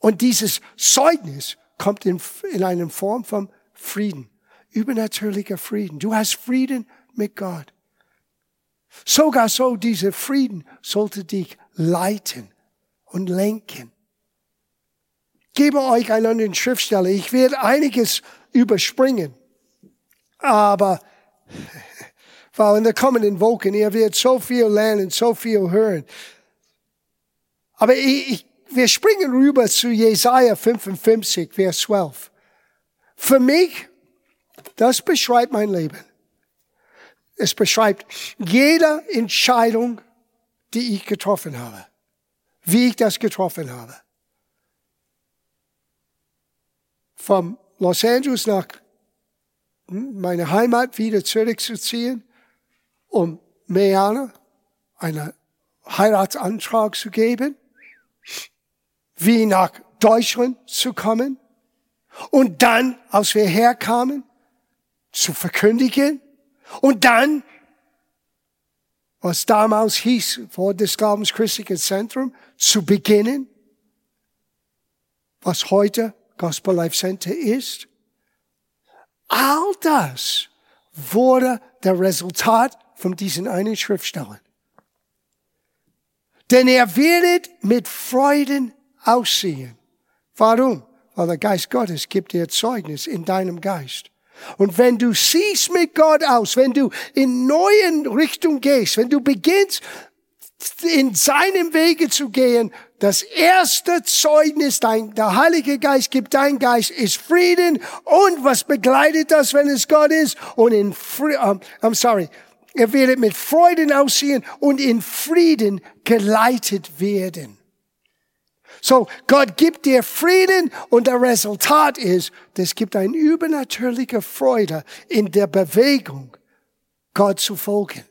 Und dieses Zeugnis kommt in, in einer Form von Frieden, übernatürlicher Frieden. Du hast Frieden mit Gott. Sogar so, dieser Frieden sollte dich leiten und lenken. Gebe euch einen an den Schriftsteller. Ich werde einiges überspringen. Aber weil in der kommenden Wochen, ihr werdet so viel lernen, so viel hören. Aber ich, ich, wir springen rüber zu Jesaja 55, Vers 12. Für mich, das beschreibt mein Leben. Es beschreibt jede Entscheidung, die ich getroffen habe. Wie ich das getroffen habe. Vom Los Angeles nach meine Heimat wieder zurückzuziehen, um Meana einen Heiratsantrag zu geben, wie nach Deutschland zu kommen und dann, als wir herkamen, zu verkündigen und dann, was damals hieß, vor des Glaubenschristlichen Zentrum, zu beginnen, was heute Gospel Life Center ist. All das wurde der Resultat von diesen einen Schriftstellen. Denn er wird mit Freuden aussehen. Warum? Weil der Geist Gottes gibt dir Zeugnis in deinem Geist. Und wenn du siehst mit Gott aus, wenn du in neuen Richtung gehst, wenn du beginnst, in seinem Wege zu gehen, das erste Zeugnis, dein, der Heilige Geist gibt dein Geist, ist Frieden. Und was begleitet das, wenn es Gott ist? Und in, um, I'm sorry, er wird mit Freuden aussehen und in Frieden geleitet werden. So, Gott gibt dir Frieden und der Resultat ist, das gibt eine übernatürliche Freude in der Bewegung, Gott zu folgen.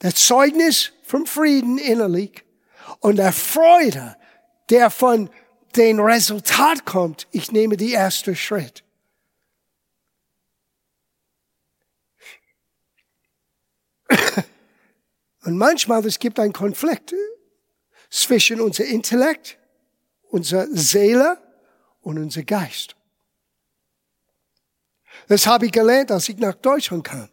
Das Zeugnis vom Frieden innerlich und der Freude, der von dem Resultat kommt, ich nehme die erste Schritt. Und manchmal, es gibt einen Konflikt zwischen unser Intellekt, unserer Seele und unser Geist. Das habe ich gelernt, als ich nach Deutschland kam.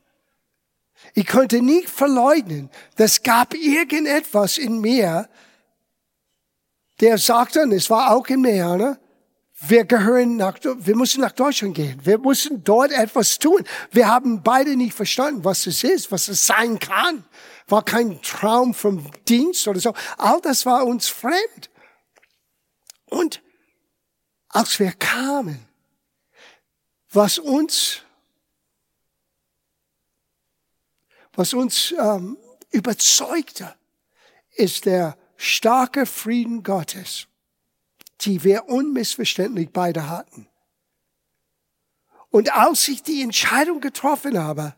Ich konnte nicht verleugnen, das gab irgendetwas in mir, der sagte, und es war auch in mir, ne? wir gehören nach, wir müssen nach Deutschland gehen. Wir müssen dort etwas tun. Wir haben beide nicht verstanden, was es ist, was es sein kann. War kein Traum vom Dienst oder so. All das war uns fremd. Und als wir kamen, was uns, was uns ähm, überzeugte, ist der starke Frieden Gottes, die wir unmissverständlich beide hatten. Und als ich die Entscheidung getroffen habe,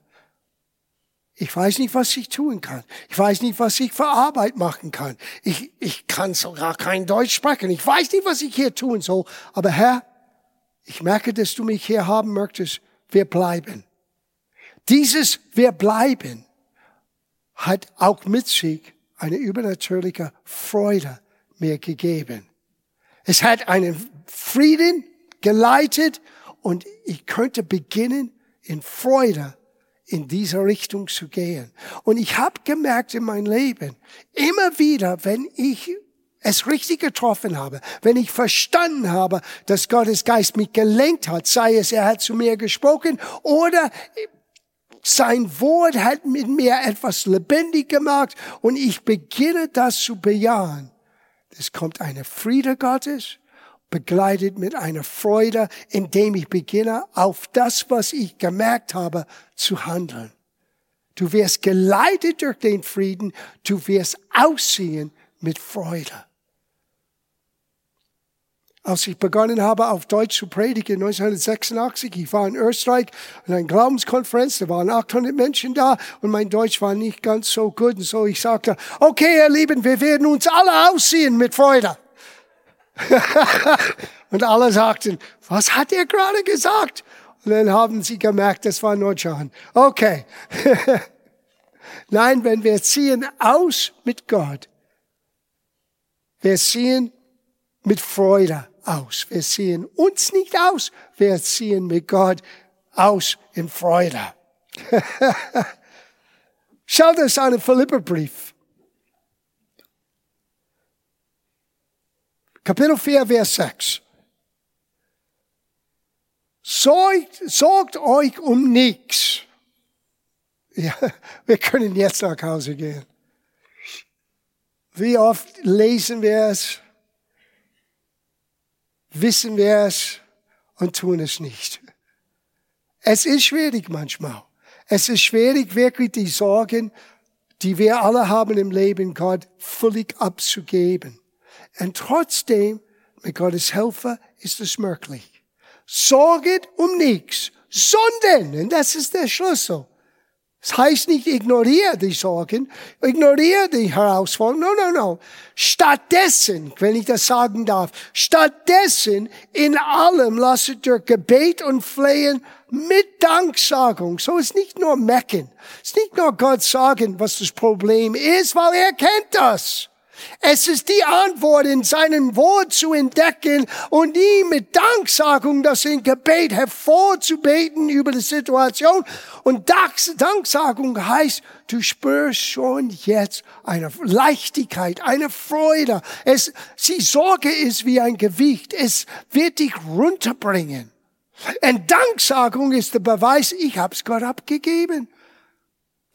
ich weiß nicht, was ich tun kann. Ich weiß nicht, was ich für Arbeit machen kann. Ich, ich kann sogar kein Deutsch sprechen. Ich weiß nicht, was ich hier tun soll. Aber Herr, ich merke, dass du mich hier haben möchtest. Wir bleiben. Dieses Wir bleiben hat auch mit sich eine übernatürliche Freude mir gegeben. Es hat einen Frieden geleitet und ich könnte beginnen in Freude in dieser Richtung zu gehen. Und ich habe gemerkt in meinem Leben, immer wieder, wenn ich es richtig getroffen habe, wenn ich verstanden habe, dass Gottes Geist mich gelenkt hat, sei es, er hat zu mir gesprochen oder sein Wort hat mit mir etwas lebendig gemacht und ich beginne das zu bejahen. Es kommt eine Friede Gottes, begleitet mit einer Freude, indem ich beginne, auf das, was ich gemerkt habe, zu handeln. Du wirst geleitet durch den Frieden, du wirst aussehen mit Freude. Als ich begonnen habe, auf Deutsch zu predigen, 1986, ich war in Österreich in einer Glaubenskonferenz, da waren 800 Menschen da und mein Deutsch war nicht ganz so gut. Und so ich sagte, okay, ihr Lieben, wir werden uns alle aussehen mit Freude. und alle sagten, was hat er gerade gesagt? Und dann haben sie gemerkt, das war nur John. Okay. Nein, wenn wir ziehen aus mit Gott, wir ziehen mit Freude aus. Wir ziehen uns nicht aus, wir ziehen mit Gott aus in Freude. Schau das an den Philipperbrief. Kapitel 4, Vers 6. Sorgt, sorgt euch um nichts. Ja, wir können jetzt nach Hause gehen. Wie oft lesen wir es, wissen wir es und tun es nicht. Es ist schwierig manchmal. Es ist schwierig, wirklich die Sorgen, die wir alle haben im Leben, Gott völlig abzugeben. Und trotzdem, mit Gottes Hilfe, ist es möglich. Sorget um nichts, sondern, und das ist der Schlüssel, das heißt nicht, ignoriere die Sorgen, ignoriere die Herausforderungen. No, no, no. Stattdessen, wenn ich das sagen darf, stattdessen in allem lasset durch Gebet und Flehen mit Danksagung. So ist nicht nur mecken. Es ist nicht nur Gott sagen, was das Problem ist, weil er kennt das. Es ist die Antwort in seinem Wort zu entdecken und ihm mit Danksagung das in Gebet hervorzubeten über die Situation. Und Danksagung heißt, du spürst schon jetzt eine Leichtigkeit, eine Freude. Es, die Sorge ist wie ein Gewicht. Es wird dich runterbringen. Und Danksagung ist der Beweis, ich hab's Gott abgegeben.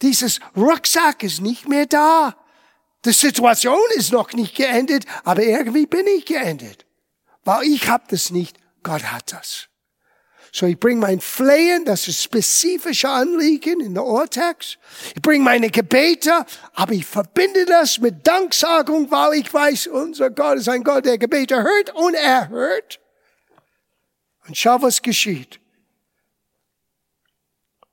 Dieses Rucksack ist nicht mehr da. Die Situation ist noch nicht geendet, aber irgendwie bin ich geendet. Weil ich habe das nicht, Gott hat das. So ich bringe mein Flehen, das ist spezifische Anliegen in der Urtext. Ich bringe meine Gebete, aber ich verbinde das mit Danksagung, weil ich weiß, unser Gott ist ein Gott, der Gebete hört und er hört. Und schau, was geschieht.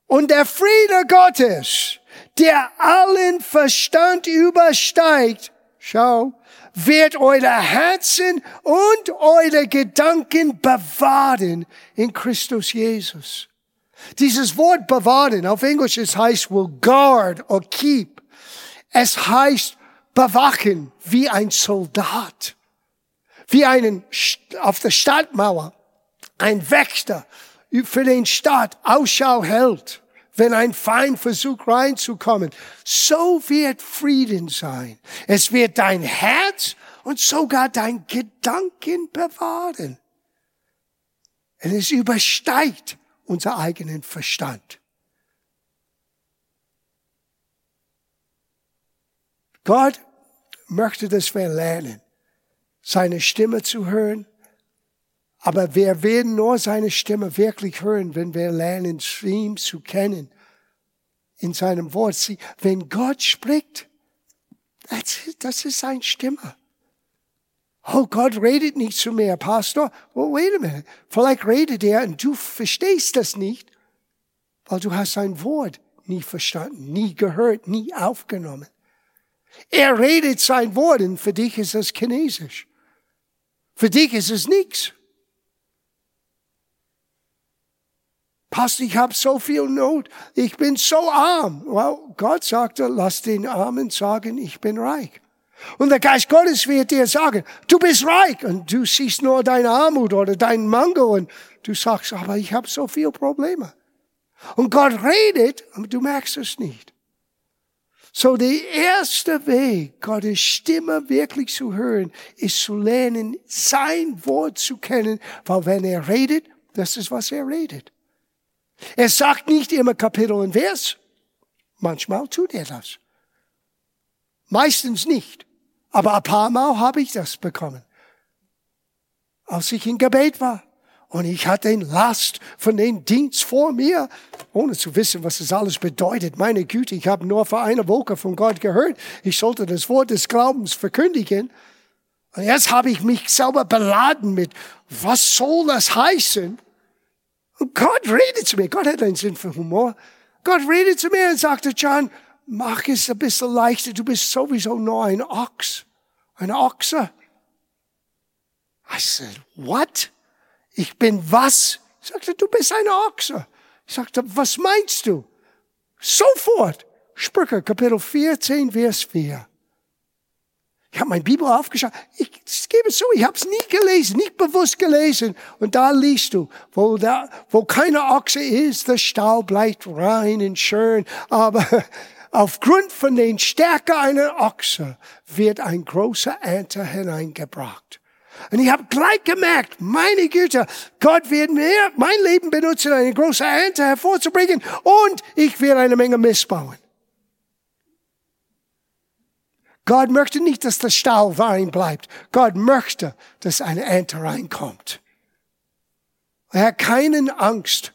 Und der Friede Gottes, der allen Verstand übersteigt, schau, wird eure Herzen und eure Gedanken bewahren in Christus Jesus. Dieses Wort bewahren auf Englisch es heißt will guard or keep. Es heißt bewachen wie ein Soldat. Wie einen auf der Stadtmauer ein Wächter für den Staat Ausschau hält wenn ein Feind versucht reinzukommen. So wird Frieden sein. Es wird dein Herz und sogar dein Gedanken bewahren. Und es übersteigt unser eigenen Verstand. Gott möchte, dass wir lernen, seine Stimme zu hören, aber wir werden nur seine Stimme wirklich hören, wenn wir lernen, ihm zu kennen. In seinem Wort. Wenn Gott spricht, das ist seine Stimme. Oh, Gott redet nicht zu mir, Pastor. Oh, wait a minute. Vielleicht redet er und du verstehst das nicht, weil du hast sein Wort nie verstanden, nie gehört, nie aufgenommen. Er redet sein Wort und für dich ist es Chinesisch. Für dich ist es nichts. Pastor, ich habe so viel Not, ich bin so arm. Well, Gott sagte, lass den Armen sagen, ich bin reich. Und der Geist Gottes wird dir sagen, du bist reich und du siehst nur deine Armut oder deinen Mangel und du sagst, aber ich habe so viele Probleme. Und Gott redet, aber du merkst es nicht. So der erste Weg, Gottes Stimme wirklich zu hören, ist zu lernen, sein Wort zu kennen, weil wenn er redet, das ist, was er redet. Er sagt nicht immer Kapitel und Vers. Manchmal tut er das. Meistens nicht. Aber ein paar Mal habe ich das bekommen. Als ich in Gebet war. Und ich hatte den Last von dem Dienst vor mir, ohne zu wissen, was das alles bedeutet. Meine Güte, ich habe nur vor einer Woche von Gott gehört. Ich sollte das Wort des Glaubens verkündigen. Und jetzt habe ich mich selber beladen mit, was soll das heißen? Und Gott redet zu mir. Gott hat einen Sinn für Humor. Gott redet zu mir und sagte, John, mach es ein bisschen leichter. Du bist sowieso nur ein Ochs. Ein Ochse. I said, what? Ich bin was? Ich sagte, du bist ein Ochse. Ich sagte, was meinst du? Sofort. Sprüche, Kapitel 14, Vers 4. Ich habe mein Bibel aufgeschaut. Ich, gebe es zu, ich habe es nie gelesen, nicht bewusst gelesen. Und da liest du, wo, da, wo keine Ochse ist, der Stall bleibt rein und schön. Aber aufgrund von den Stärke einer Ochse wird ein großer Ernte hineingebracht. Und ich habe gleich gemerkt, meine Güte, Gott wird mir mein Leben benutzen, eine große Ernte hervorzubringen und ich werde eine Menge missbauen. Gott möchte nicht, dass der Stall Wein bleibt. Gott möchte, dass eine Ernte reinkommt. Er hat keinen Angst.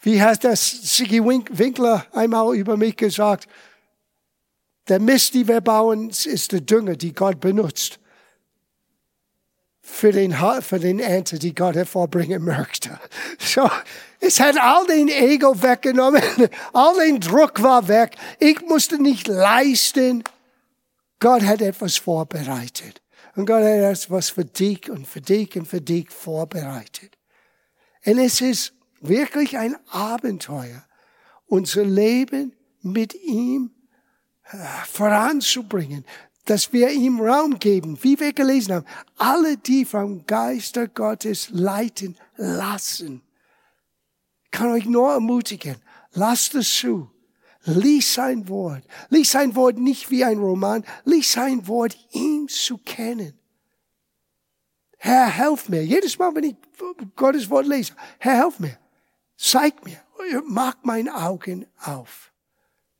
Wie hat das Siggy Winkler einmal über mich gesagt? Der Mist, die wir bauen, ist der Dünger, die Gott benutzt für den, für den Ernte, die Gott hervorbringen möchte. So, es hat all den Ego weggenommen, all den Druck war weg. Ich musste nicht leisten. Gott hat etwas vorbereitet. Und Gott hat etwas für dich und für dich und für dich vorbereitet. Und es ist wirklich ein Abenteuer, unser Leben mit ihm äh, voranzubringen, dass wir ihm Raum geben, wie wir gelesen haben, alle, die vom Geister Gottes leiten lassen. Ich kann euch nur ermutigen, lasst es zu. Lies sein Wort. Lies sein Wort nicht wie ein Roman. Lies sein Wort, ihm zu kennen. Herr, helf mir. Jedes Mal, wenn ich Gottes Wort lese, Herr, helf mir. Zeig mir. Mach meine Augen auf.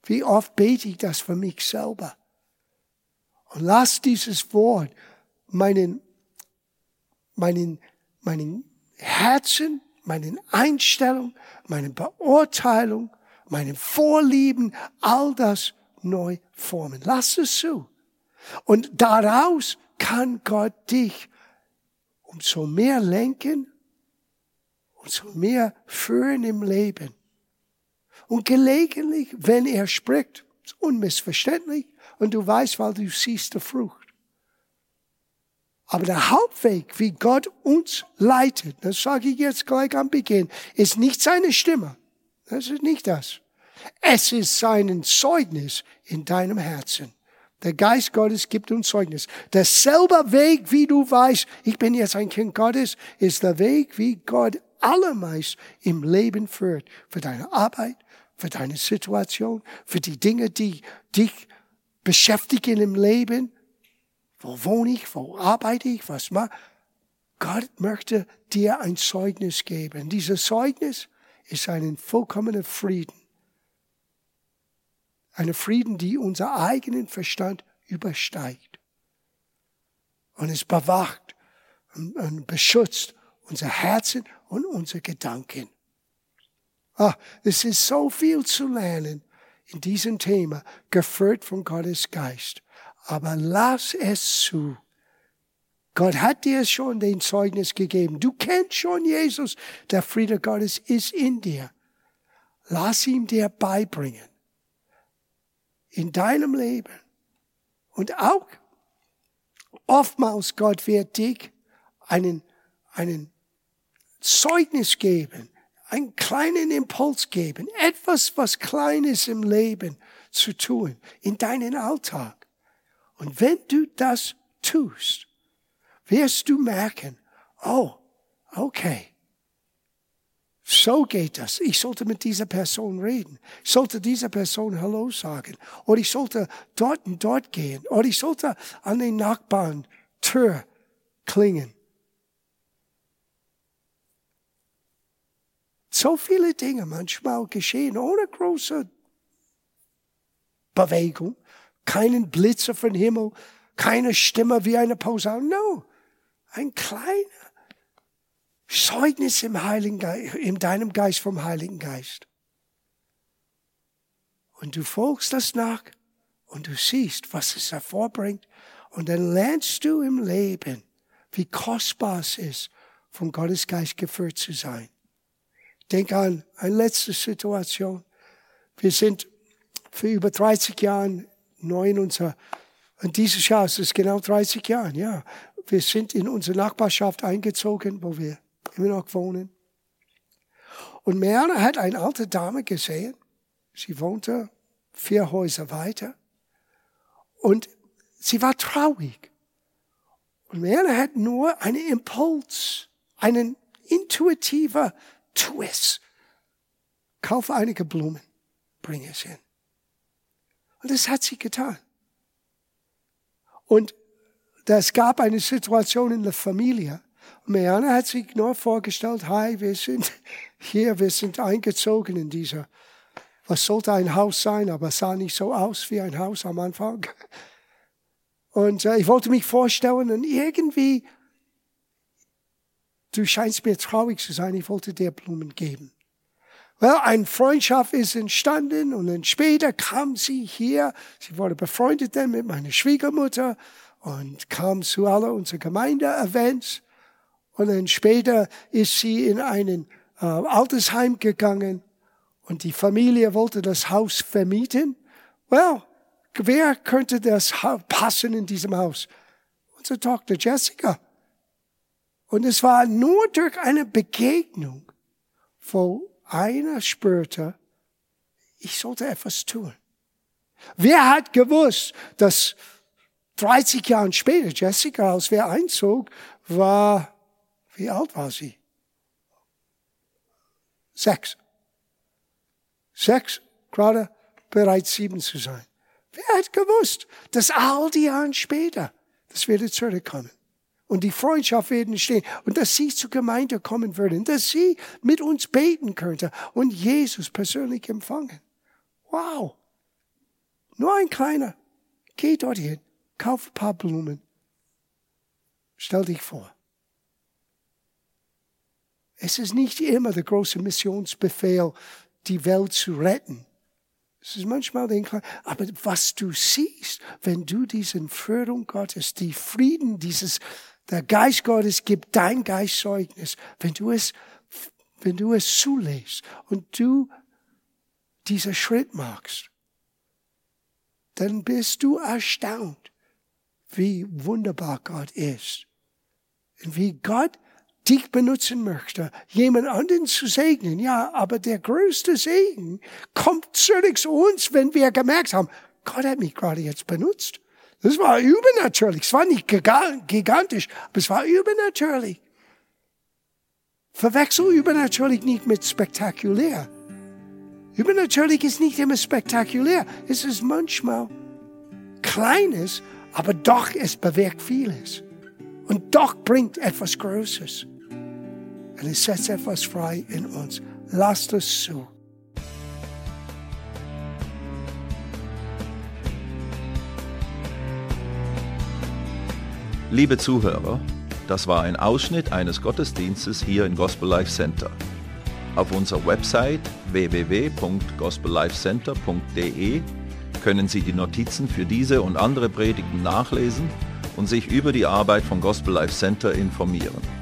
Wie oft bete ich das für mich selber? Und lass dieses Wort meinen, meinen, meinen Herzen, meinen Einstellungen, meine Beurteilung, meinen Vorlieben, all das neu formen. Lass es zu. Und daraus kann Gott dich umso mehr lenken, umso mehr führen im Leben. Und gelegentlich, wenn er spricht, unmissverständlich, und du weißt, weil du siehst die Frucht. Aber der Hauptweg, wie Gott uns leitet, das sage ich jetzt gleich am Beginn, ist nicht seine Stimme. Das ist nicht das. Es ist sein Zeugnis in deinem Herzen. Der Geist Gottes gibt uns Zeugnis. Derselbe Weg, wie du weißt, ich bin jetzt ein Kind Gottes, ist der Weg, wie Gott allermeist im Leben führt. Für deine Arbeit, für deine Situation, für die Dinge, die dich beschäftigen im Leben. Wo wohne ich? Wo arbeite ich? Was mache Gott möchte dir ein Zeugnis geben. Dieses Zeugnis ist einen vollkommenen Frieden. Eine Frieden, die unser eigenen Verstand übersteigt. Und es bewacht und, beschützt unser Herzen und unsere Gedanken. Ah, es ist so viel zu lernen in diesem Thema, geführt von Gottes Geist. Aber lass es zu. Gott hat dir schon den Zeugnis gegeben. Du kennst schon Jesus. Der Friede Gottes ist in dir. Lass ihm dir beibringen. In deinem Leben. Und auch oftmals Gott wird dich einen, einen Zeugnis geben einen kleinen Impuls geben, etwas, was Kleines im Leben zu tun, in deinen Alltag. Und wenn du das tust, wirst du merken, oh, okay, so geht das. Ich sollte mit dieser Person reden. Ich sollte dieser Person Hallo sagen. Oder ich sollte dort und dort gehen. Oder ich sollte an den Nachbarn Tür klingen. So viele Dinge manchmal geschehen ohne große Bewegung, keinen Blitzer vom Himmel, keine Stimme wie eine Posaune. No, ein kleiner Zeugnis im Heiligen Geist, in deinem Geist vom Heiligen Geist. Und du folgst das nach und du siehst, was es hervorbringt. Und dann lernst du im Leben, wie kostbar es ist, von Gottes Geist geführt zu sein. Denk an eine letzte Situation. Wir sind für über 30 Jahre neu in unser, und dieses Jahr ist es genau 30 Jahre, ja. Wir sind in unsere Nachbarschaft eingezogen, wo wir immer noch wohnen. Und Merle hat eine alte Dame gesehen. Sie wohnte vier Häuser weiter. Und sie war traurig. Und Merle hat nur einen Impuls, einen intuitiver Tu es. Kauf einige Blumen, bring es hin. Und das hat sie getan. Und es gab eine Situation in der Familie. Marianne hat sich nur vorgestellt, hi, wir sind hier, wir sind eingezogen in dieser, was sollte ein Haus sein, aber es sah nicht so aus wie ein Haus am Anfang. Und äh, ich wollte mich vorstellen und irgendwie, du scheinst mir traurig zu sein, ich wollte dir Blumen geben. Well, eine Freundschaft ist entstanden und dann später kam sie hier. Sie wurde befreundet dann mit meiner Schwiegermutter und kam zu aller unserer Gemeinde-Events. Und dann später ist sie in einen äh, Altersheim gegangen und die Familie wollte das Haus vermieten. Well, wer könnte das passen in diesem Haus? Unsere Tochter Jessica. Und es war nur durch eine Begegnung, wo einer spürte, ich sollte etwas tun. Wer hat gewusst, dass 30 Jahre später Jessica, als wir einzog, war, wie alt war sie? Sechs. Sechs, gerade bereits sieben zu sein. Wer hat gewusst, dass all die Jahre später, das würde zurückkommen? Und die Freundschaft werden stehen. Und dass sie zur Gemeinde kommen würden. Dass sie mit uns beten könnte. Und Jesus persönlich empfangen. Wow. Nur ein kleiner. Geh dorthin. Kauf ein paar Blumen. Stell dich vor. Es ist nicht immer der große Missionsbefehl, die Welt zu retten. Es ist manchmal den kleinen, aber was du siehst, wenn du diesen Führung Gottes, die Frieden, dieses der Geist Gottes gibt dein Geist Zeugnis. Wenn du es, wenn du es zulässt und du diesen Schritt machst, dann bist du erstaunt, wie wunderbar Gott ist. Und wie Gott dich benutzen möchte, jemand anderen zu segnen. Ja, aber der größte Segen kommt zurück zu uns, wenn wir gemerkt haben, Gott hat mich gerade jetzt benutzt. Das war übernatürlich. Es war nicht gigantisch, aber es war übernatürlich. Verwechsel übernatürlich nicht mit spektakulär. Übernatürlich ist nicht immer spektakulär. Es ist manchmal Kleines, aber doch es bewirkt vieles. Und doch bringt etwas Großes. Und es setzt etwas frei in uns. Lasst es zu. Liebe Zuhörer, das war ein Ausschnitt eines Gottesdienstes hier im Gospel Life Center. Auf unserer Website www.gospellifecenter.de können Sie die Notizen für diese und andere Predigten nachlesen und sich über die Arbeit vom Gospel Life Center informieren.